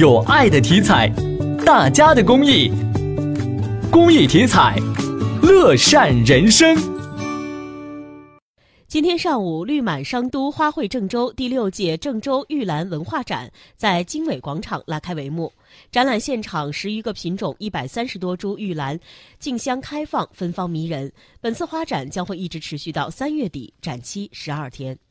有爱的题材大家的公益公益题材乐善人生。今天上午绿满商都花卉郑州第六届郑州玉兰文化展在经纬广场拉开帷幕。展览现场十余个品种一百三十多株玉兰竞相开放芬芳迷人。本次花展将会一直持续到三月底展期十二天。